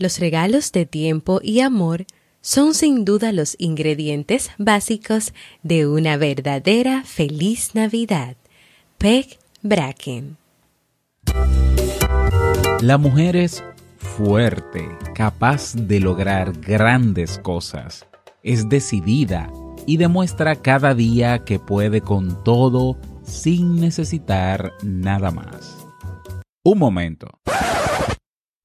Los regalos de tiempo y amor son sin duda los ingredientes básicos de una verdadera feliz Navidad. Peg Bracken. La mujer es fuerte, capaz de lograr grandes cosas. Es decidida y demuestra cada día que puede con todo sin necesitar nada más. Un momento.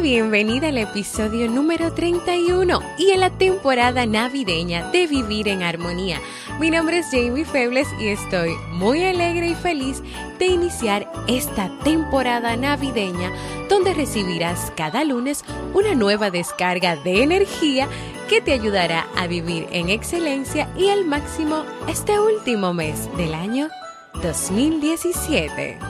Bienvenida al episodio número 31 y en la temporada navideña de Vivir en Armonía. Mi nombre es Jamie Febles y estoy muy alegre y feliz de iniciar esta temporada navideña donde recibirás cada lunes una nueva descarga de energía que te ayudará a vivir en excelencia y al máximo este último mes del año 2017.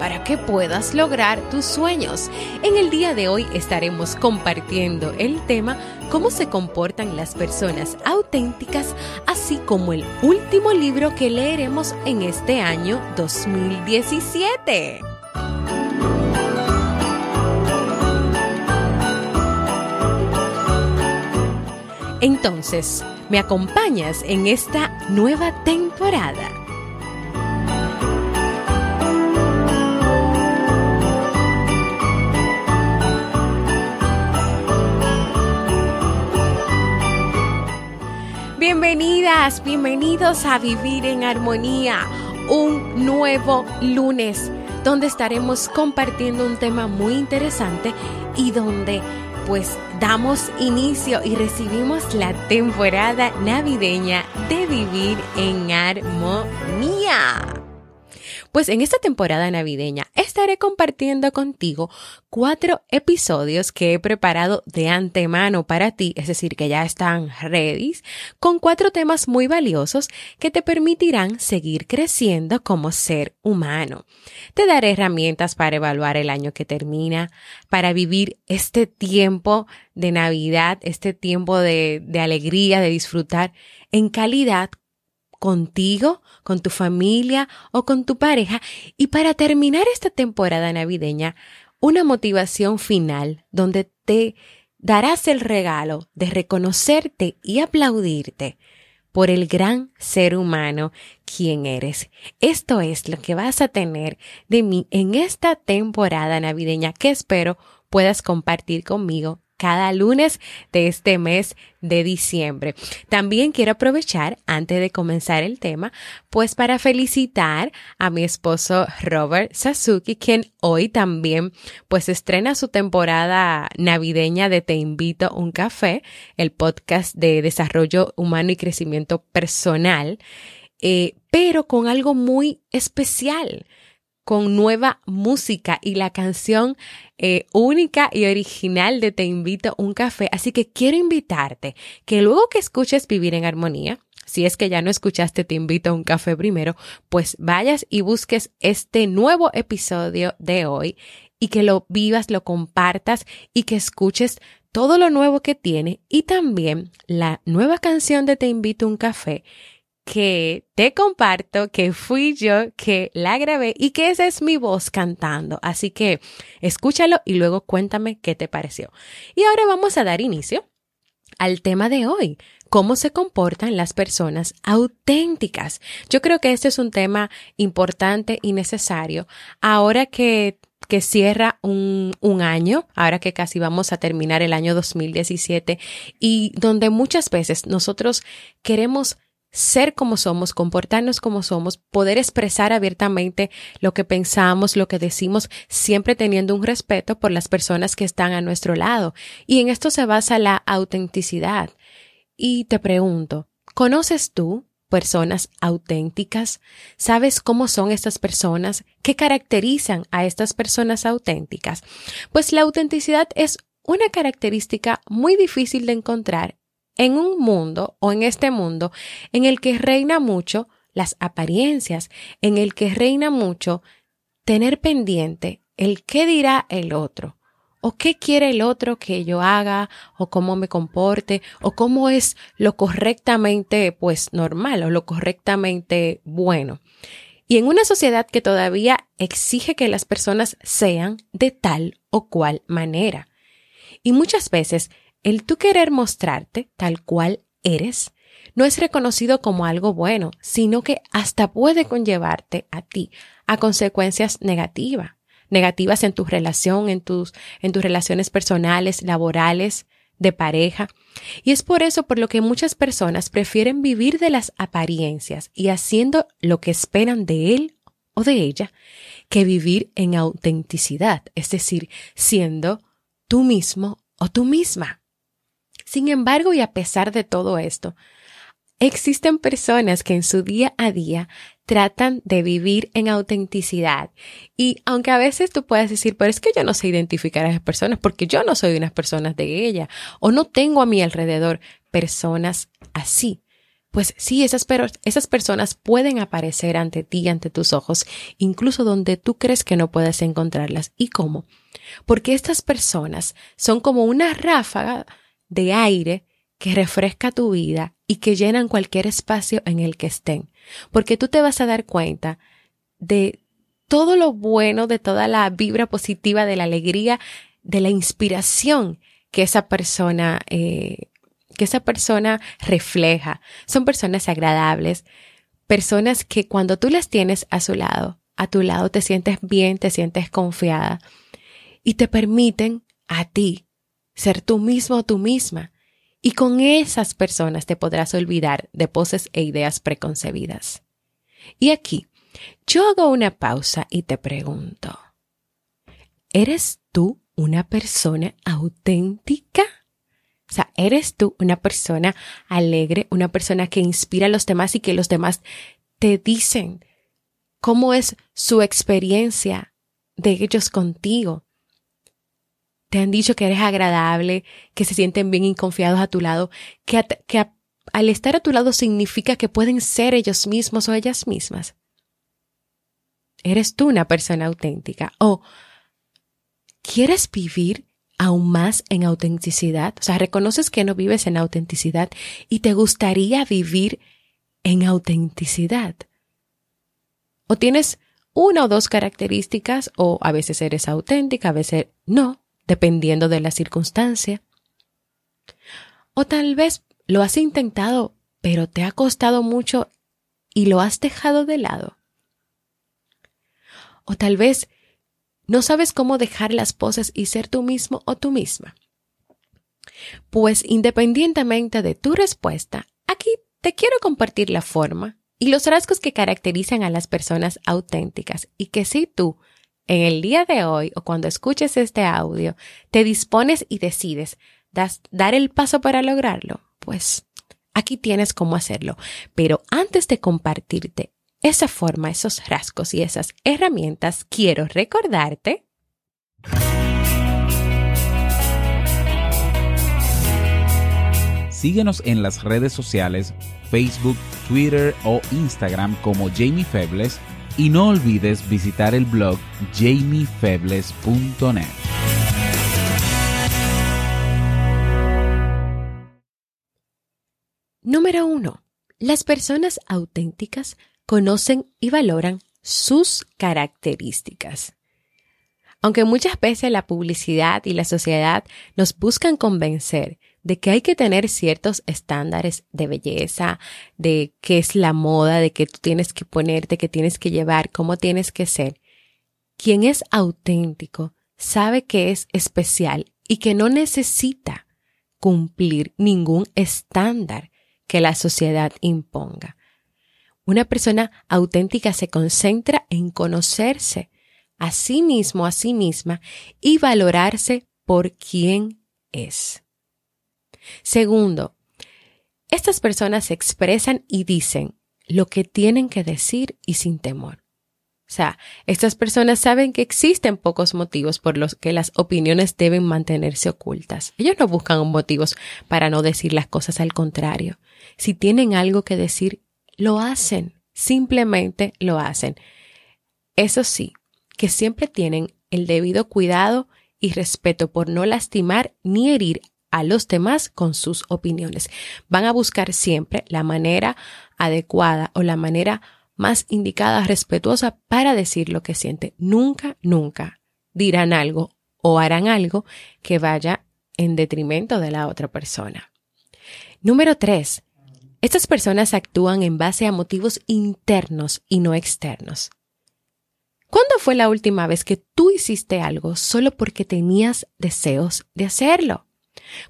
Para que puedas lograr tus sueños. En el día de hoy estaremos compartiendo el tema cómo se comportan las personas auténticas, así como el último libro que leeremos en este año 2017. Entonces, ¿me acompañas en esta nueva temporada? Bienvenidas, bienvenidos a Vivir en Armonía, un nuevo lunes donde estaremos compartiendo un tema muy interesante y donde pues damos inicio y recibimos la temporada navideña de Vivir en Armonía. Pues en esta temporada navideña estaré compartiendo contigo cuatro episodios que he preparado de antemano para ti, es decir, que ya están ready, con cuatro temas muy valiosos que te permitirán seguir creciendo como ser humano. Te daré herramientas para evaluar el año que termina, para vivir este tiempo de Navidad, este tiempo de, de alegría, de disfrutar en calidad contigo, con tu familia o con tu pareja. Y para terminar esta temporada navideña, una motivación final donde te darás el regalo de reconocerte y aplaudirte por el gran ser humano quien eres. Esto es lo que vas a tener de mí en esta temporada navideña que espero puedas compartir conmigo cada lunes de este mes de diciembre. También quiero aprovechar, antes de comenzar el tema, pues para felicitar a mi esposo Robert Sasuki, quien hoy también pues estrena su temporada navideña de Te invito a un café, el podcast de desarrollo humano y crecimiento personal, eh, pero con algo muy especial con nueva música y la canción eh, única y original de Te invito un café. Así que quiero invitarte que luego que escuches Vivir en Armonía, si es que ya no escuchaste Te invito a un café primero, pues vayas y busques este nuevo episodio de hoy y que lo vivas, lo compartas y que escuches todo lo nuevo que tiene y también la nueva canción de Te invito a un café que te comparto que fui yo que la grabé y que esa es mi voz cantando. Así que escúchalo y luego cuéntame qué te pareció. Y ahora vamos a dar inicio al tema de hoy, cómo se comportan las personas auténticas. Yo creo que este es un tema importante y necesario ahora que que cierra un, un, año, ahora que casi vamos a terminar el año 2017, y donde muchas veces nosotros queremos ser como somos, comportarnos como somos, poder expresar abiertamente lo que pensamos, lo que decimos, siempre teniendo un respeto por las personas que están a nuestro lado. Y en esto se basa la autenticidad. Y te pregunto, ¿conoces tú personas auténticas? ¿Sabes cómo son estas personas? ¿Qué caracterizan a estas personas auténticas? Pues la autenticidad es una característica muy difícil de encontrar en un mundo o en este mundo en el que reina mucho las apariencias, en el que reina mucho tener pendiente el qué dirá el otro, o qué quiere el otro que yo haga, o cómo me comporte, o cómo es lo correctamente pues normal o lo correctamente bueno. Y en una sociedad que todavía exige que las personas sean de tal o cual manera. Y muchas veces el tú querer mostrarte tal cual eres no es reconocido como algo bueno, sino que hasta puede conllevarte a ti a consecuencias negativas, negativas en tu relación, en tus, en tus relaciones personales, laborales, de pareja. Y es por eso por lo que muchas personas prefieren vivir de las apariencias y haciendo lo que esperan de él o de ella, que vivir en autenticidad, es decir, siendo tú mismo o tú misma. Sin embargo, y a pesar de todo esto, existen personas que en su día a día tratan de vivir en autenticidad. Y aunque a veces tú puedes decir, pero es que yo no sé identificar a esas personas porque yo no soy unas personas de ella o no tengo a mi alrededor personas así. Pues sí, esas, esas personas pueden aparecer ante ti, ante tus ojos, incluso donde tú crees que no puedes encontrarlas. ¿Y cómo? Porque estas personas son como una ráfaga de aire que refresca tu vida y que llenan cualquier espacio en el que estén. Porque tú te vas a dar cuenta de todo lo bueno, de toda la vibra positiva, de la alegría, de la inspiración que esa persona, eh, que esa persona refleja. Son personas agradables, personas que cuando tú las tienes a su lado, a tu lado te sientes bien, te sientes confiada y te permiten a ti ser tú mismo o tú misma. Y con esas personas te podrás olvidar de poses e ideas preconcebidas. Y aquí, yo hago una pausa y te pregunto, ¿eres tú una persona auténtica? O sea, ¿eres tú una persona alegre, una persona que inspira a los demás y que los demás te dicen cómo es su experiencia de ellos contigo? Te han dicho que eres agradable, que se sienten bien y confiados a tu lado, que, al estar a tu lado significa que pueden ser ellos mismos o ellas mismas. Eres tú una persona auténtica o quieres vivir aún más en autenticidad, o sea, reconoces que no vives en autenticidad y te gustaría vivir en autenticidad. O tienes una o dos características, o a veces eres auténtica, a veces no, dependiendo de la circunstancia. O tal vez lo has intentado, pero te ha costado mucho y lo has dejado de lado. O tal vez no sabes cómo dejar las poses y ser tú mismo o tú misma. Pues independientemente de tu respuesta, aquí te quiero compartir la forma y los rasgos que caracterizan a las personas auténticas y que si tú en el día de hoy o cuando escuches este audio, te dispones y decides dar el paso para lograrlo, pues aquí tienes cómo hacerlo. Pero antes de compartirte esa forma, esos rasgos y esas herramientas, quiero recordarte Síguenos en las redes sociales, Facebook, Twitter o Instagram como Jamie Febles y no olvides visitar el blog jamiefebles.net. Número 1. Las personas auténticas conocen y valoran sus características. Aunque muchas veces la publicidad y la sociedad nos buscan convencer de que hay que tener ciertos estándares de belleza, de qué es la moda, de que tú tienes que ponerte, que tienes que llevar, cómo tienes que ser, quien es auténtico sabe que es especial y que no necesita cumplir ningún estándar que la sociedad imponga. Una persona auténtica se concentra en conocerse a sí mismo, a sí misma y valorarse por quien es. Segundo, estas personas expresan y dicen lo que tienen que decir y sin temor. O sea, estas personas saben que existen pocos motivos por los que las opiniones deben mantenerse ocultas. Ellos no buscan motivos para no decir las cosas, al contrario. Si tienen algo que decir, lo hacen, simplemente lo hacen. Eso sí, que siempre tienen el debido cuidado y respeto por no lastimar ni herir a los demás con sus opiniones. Van a buscar siempre la manera adecuada o la manera más indicada, respetuosa para decir lo que siente. Nunca, nunca dirán algo o harán algo que vaya en detrimento de la otra persona. Número tres, estas personas actúan en base a motivos internos y no externos. ¿Cuándo fue la última vez que tú hiciste algo solo porque tenías deseos de hacerlo?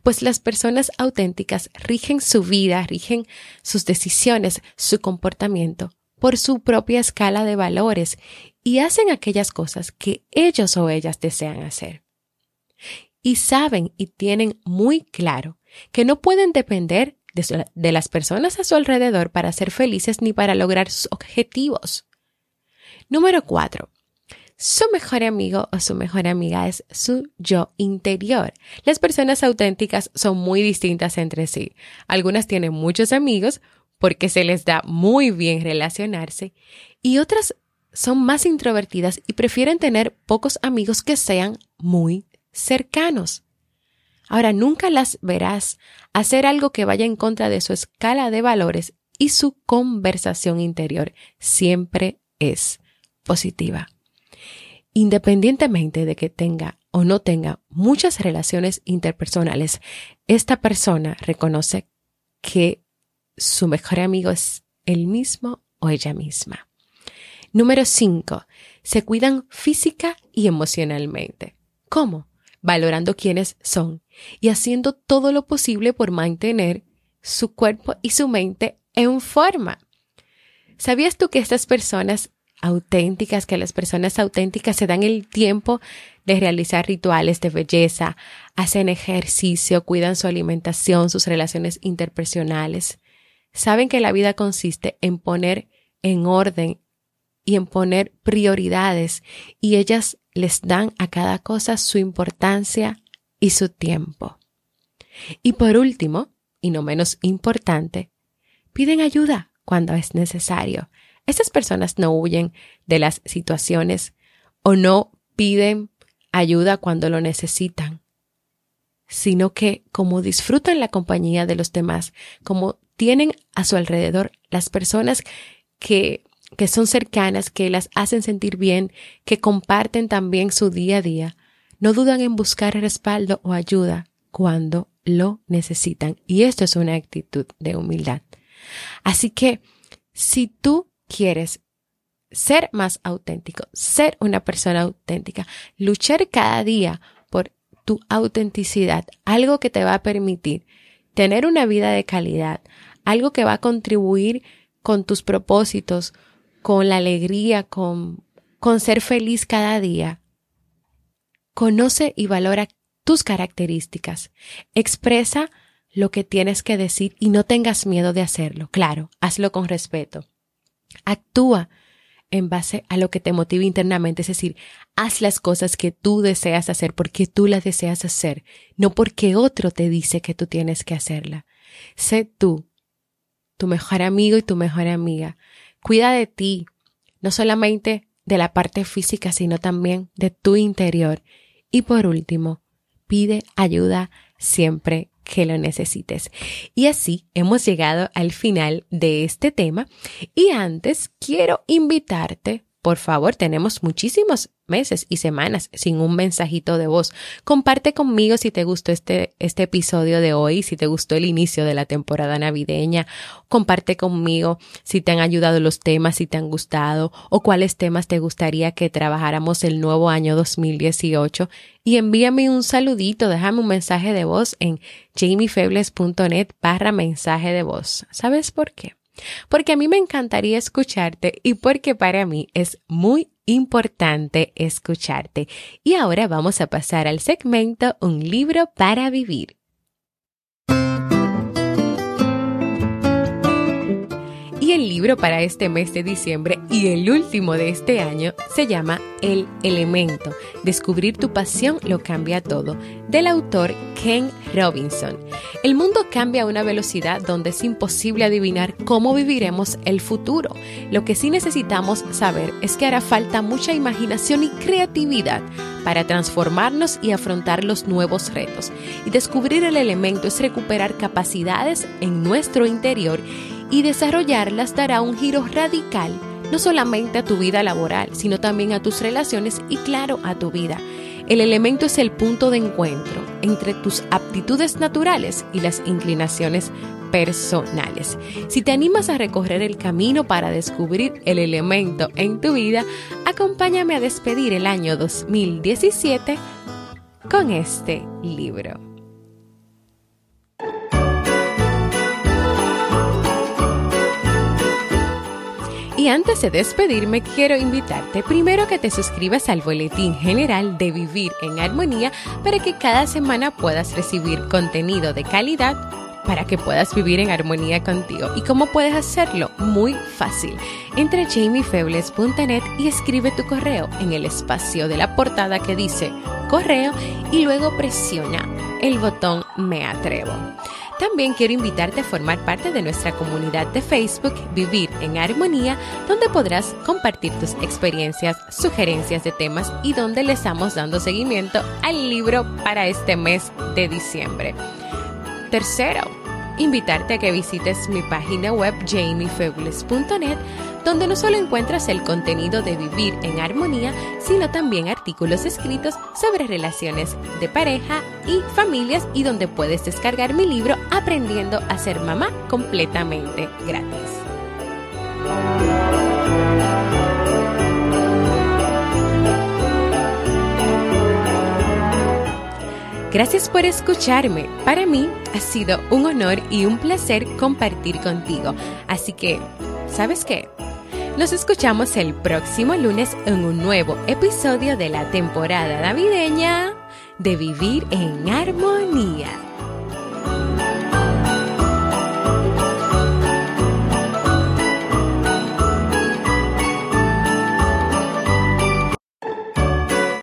Pues las personas auténticas rigen su vida, rigen sus decisiones, su comportamiento por su propia escala de valores y hacen aquellas cosas que ellos o ellas desean hacer. Y saben y tienen muy claro que no pueden depender de, las personas a su alrededor para ser felices ni para lograr sus objetivos. Número cuatro. Su mejor amigo o su mejor amiga es su yo interior. Las personas auténticas son muy distintas entre sí. Algunas tienen muchos amigos, porque se les da muy bien relacionarse y otras son más introvertidas y prefieren tener pocos amigos que sean muy cercanos. Ahora, nunca las verás hacer algo que vaya en contra de su escala de valores y su conversación interior siempre es positiva. Independientemente de que tenga o no tenga muchas relaciones interpersonales, esta persona reconoce que su mejor amigo es él mismo o ella misma. Número 5. Se cuidan física y emocionalmente. ¿Cómo? Valorando quiénes son y haciendo todo lo posible por mantener su cuerpo y su mente en forma. ¿Sabías tú que estas personas auténticas, que las personas auténticas se dan el tiempo de realizar rituales de belleza, hacen ejercicio, cuidan su alimentación, sus relaciones interpersonales? saben que la vida consiste en poner en orden y en poner prioridades y ellas les dan a cada cosa su importancia y su tiempo. Y por último, y no menos importante, piden ayuda cuando es necesario. Estas personas no huyen de las situaciones o no piden ayuda cuando lo necesitan, sino que como disfrutan la compañía de los demás, como tienen a su alrededor las personas que, que son cercanas, que las hacen sentir bien, que comparten también su día a día, no dudan en buscar respaldo o ayuda cuando lo necesitan. Y esto es una actitud de humildad. Así que si tú quieres ser más auténtico, ser una persona auténtica, luchar cada día por tu autenticidad, algo que te va a permitir tener una vida de calidad, algo que va a contribuir con tus propósitos, con la alegría, con, con ser feliz cada día. Conoce y valora tus características. Expresa lo que tienes que decir y no tengas miedo de hacerlo. Claro, hazlo con respeto. Actúa en base a lo que te motive internamente, es decir, haz las cosas que tú deseas hacer porque tú las deseas hacer, no porque otro te dice que tú tienes que hacerla. Sé tú tu mejor amigo y tu mejor amiga. Cuida de ti, no solamente de la parte física, sino también de tu interior. Y por último, pide ayuda siempre que lo necesites. Y así hemos llegado al final de este tema y antes quiero invitarte por favor, tenemos muchísimos meses y semanas sin un mensajito de voz. Comparte conmigo si te gustó este, este episodio de hoy, si te gustó el inicio de la temporada navideña. Comparte conmigo si te han ayudado los temas, si te han gustado o cuáles temas te gustaría que trabajáramos el nuevo año 2018. Y envíame un saludito, déjame un mensaje de voz en jamiefebles.net barra mensaje de voz. ¿Sabes por qué? Porque a mí me encantaría escucharte y porque para mí es muy importante escucharte. Y ahora vamos a pasar al segmento Un libro para vivir. El libro para este mes de diciembre y el último de este año se llama El Elemento. Descubrir tu pasión lo cambia todo, del autor Ken Robinson. El mundo cambia a una velocidad donde es imposible adivinar cómo viviremos el futuro. Lo que sí necesitamos saber es que hará falta mucha imaginación y creatividad para transformarnos y afrontar los nuevos retos. Y descubrir el elemento es recuperar capacidades en nuestro interior y desarrollarlas dará un giro radical no solamente a tu vida laboral, sino también a tus relaciones y claro, a tu vida. El elemento es el punto de encuentro entre tus aptitudes naturales y las inclinaciones personales. Si te animas a recorrer el camino para descubrir el elemento en tu vida, acompáñame a despedir el año 2017 con este libro. Y antes de despedirme, quiero invitarte primero que te suscribas al boletín general de Vivir en Armonía para que cada semana puedas recibir contenido de calidad para que puedas vivir en armonía contigo. ¿Y cómo puedes hacerlo? Muy fácil. Entra a jamiefebles.net y escribe tu correo en el espacio de la portada que dice correo y luego presiona el botón Me atrevo. También quiero invitarte a formar parte de nuestra comunidad de Facebook Vivir en Armonía, donde podrás compartir tus experiencias, sugerencias de temas y donde le estamos dando seguimiento al libro para este mes de diciembre. Tercero, invitarte a que visites mi página web jamiefebles.net donde no solo encuentras el contenido de vivir en armonía, sino también artículos escritos sobre relaciones de pareja y familias y donde puedes descargar mi libro Aprendiendo a ser mamá completamente gratis. Gracias por escucharme. Para mí ha sido un honor y un placer compartir contigo. Así que, ¿sabes qué? Nos escuchamos el próximo lunes en un nuevo episodio de la temporada navideña de Vivir en Armonía.